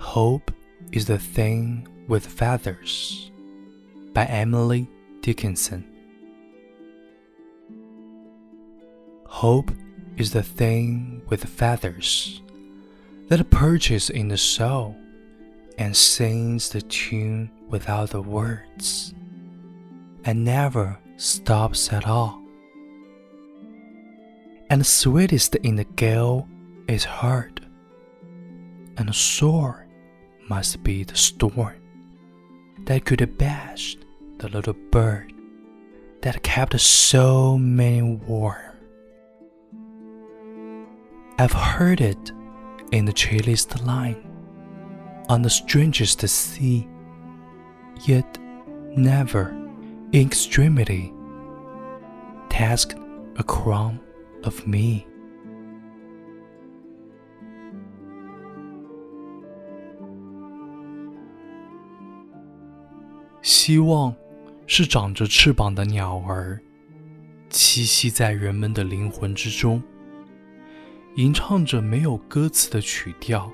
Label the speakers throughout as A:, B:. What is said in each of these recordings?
A: Hope is the thing with feathers by Emily Dickinson. Hope is the thing with feathers that perches in the soul and sings the tune without the words and never stops at all. And sweetest in the gale is heard, and sore must be the storm that could bash the little bird that kept so many warm. I've heard it in the chilliest line, on the strangest sea, yet never in extremity tasked a crumb of me. 希望是长着翅膀的鸟儿，栖息在人们的灵魂之中。吟唱着没有歌词的曲调，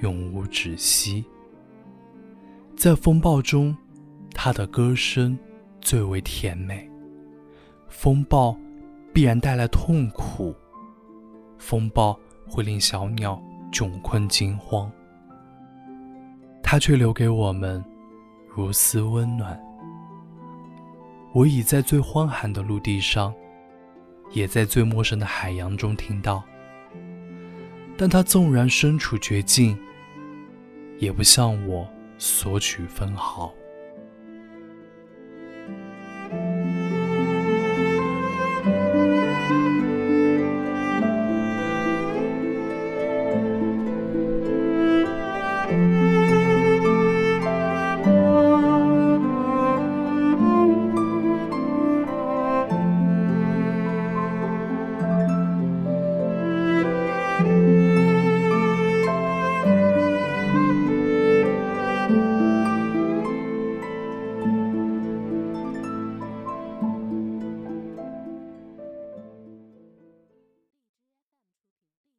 A: 永无止息。在风暴中，它的歌声最为甜美。风暴必然带来痛苦，风暴会令小鸟窘困惊慌，它却留给我们如斯温暖。我已在最荒寒的陆地上。也在最陌生的海洋中听到，但他纵然身处绝境，也不向我索取分毫。